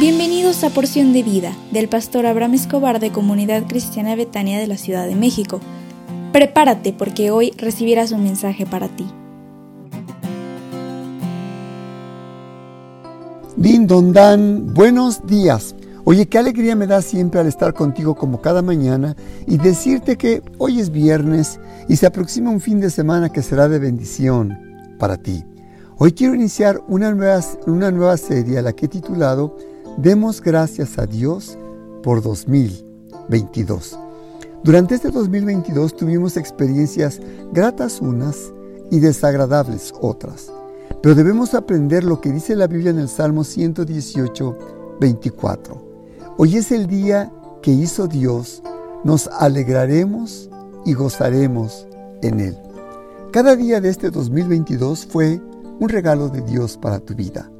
Bienvenidos a Porción de Vida del pastor Abraham Escobar de Comunidad Cristiana Betania de la Ciudad de México. Prepárate porque hoy recibirás un mensaje para ti. Din Don Dan, buenos días. Oye, qué alegría me da siempre al estar contigo como cada mañana y decirte que hoy es viernes y se aproxima un fin de semana que será de bendición para ti. Hoy quiero iniciar una nueva, una nueva serie a la que he titulado Demos gracias a Dios por 2022. Durante este 2022 tuvimos experiencias gratas unas y desagradables otras, pero debemos aprender lo que dice la Biblia en el Salmo 118, 24. Hoy es el día que hizo Dios, nos alegraremos y gozaremos en Él. Cada día de este 2022 fue un regalo de Dios para tu vida.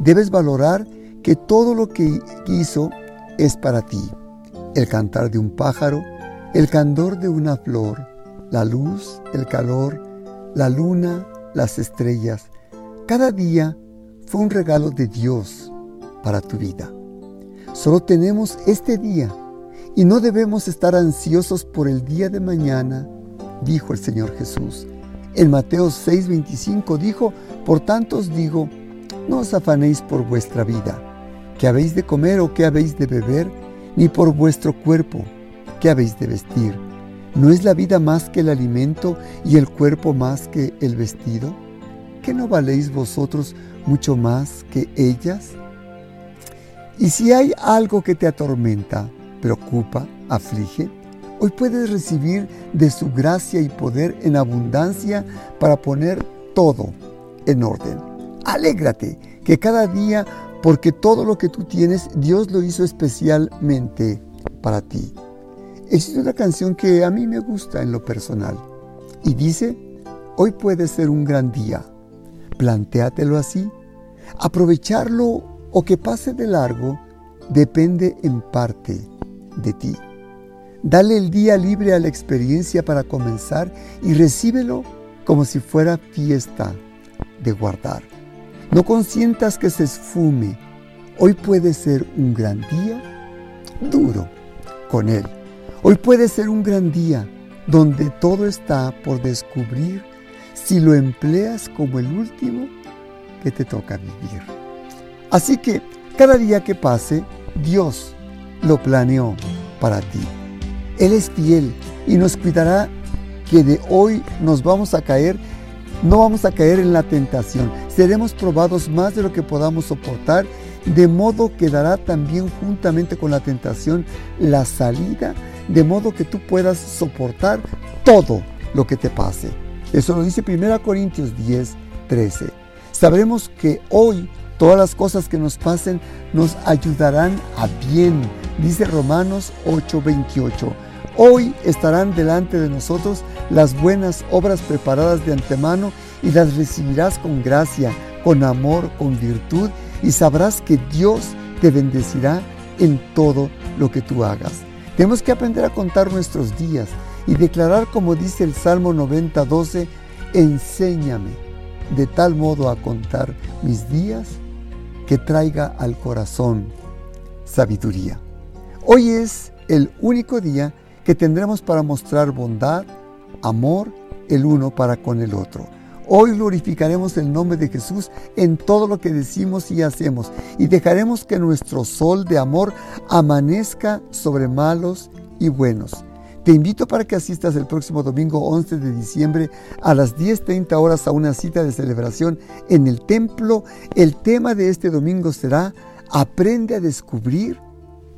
Debes valorar que todo lo que hizo es para ti. El cantar de un pájaro, el candor de una flor, la luz, el calor, la luna, las estrellas. Cada día fue un regalo de Dios para tu vida. Solo tenemos este día y no debemos estar ansiosos por el día de mañana, dijo el Señor Jesús. En Mateo 6:25 dijo, por tanto os digo, no os afanéis por vuestra vida, qué habéis de comer o qué habéis de beber, ni por vuestro cuerpo, qué habéis de vestir. ¿No es la vida más que el alimento y el cuerpo más que el vestido? ¿Qué no valéis vosotros mucho más que ellas? Y si hay algo que te atormenta, preocupa, aflige, hoy puedes recibir de su gracia y poder en abundancia para poner todo en orden. Alégrate que cada día, porque todo lo que tú tienes, Dios lo hizo especialmente para ti. Existe una canción que a mí me gusta en lo personal y dice, hoy puede ser un gran día. Plantéatelo así. Aprovecharlo o que pase de largo depende en parte de ti. Dale el día libre a la experiencia para comenzar y recíbelo como si fuera fiesta de guardar. No consientas que se esfume. Hoy puede ser un gran día duro con Él. Hoy puede ser un gran día donde todo está por descubrir si lo empleas como el último que te toca vivir. Así que cada día que pase, Dios lo planeó para ti. Él es fiel y nos cuidará que de hoy nos vamos a caer, no vamos a caer en la tentación. Seremos probados más de lo que podamos soportar, de modo que dará también juntamente con la tentación la salida, de modo que tú puedas soportar todo lo que te pase. Eso lo dice 1 Corintios 10, 13. Sabremos que hoy Todas las cosas que nos pasen nos ayudarán a bien, dice Romanos 8:28. Hoy estarán delante de nosotros las buenas obras preparadas de antemano y las recibirás con gracia, con amor, con virtud y sabrás que Dios te bendecirá en todo lo que tú hagas. Tenemos que aprender a contar nuestros días y declarar como dice el Salmo 90:12, enséñame de tal modo a contar mis días que traiga al corazón sabiduría. Hoy es el único día que tendremos para mostrar bondad, amor el uno para con el otro. Hoy glorificaremos el nombre de Jesús en todo lo que decimos y hacemos y dejaremos que nuestro sol de amor amanezca sobre malos y buenos te invito para que asistas el próximo domingo 11 de diciembre a las 10.30 horas a una cita de celebración en el templo. El tema de este domingo será Aprende a descubrir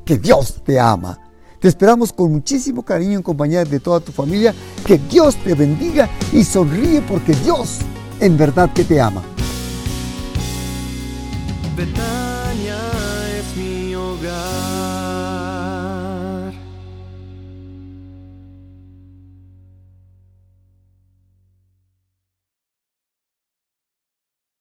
que Dios te ama. Te esperamos con muchísimo cariño en compañía de toda tu familia. Que Dios te bendiga y sonríe porque Dios en verdad que te ama.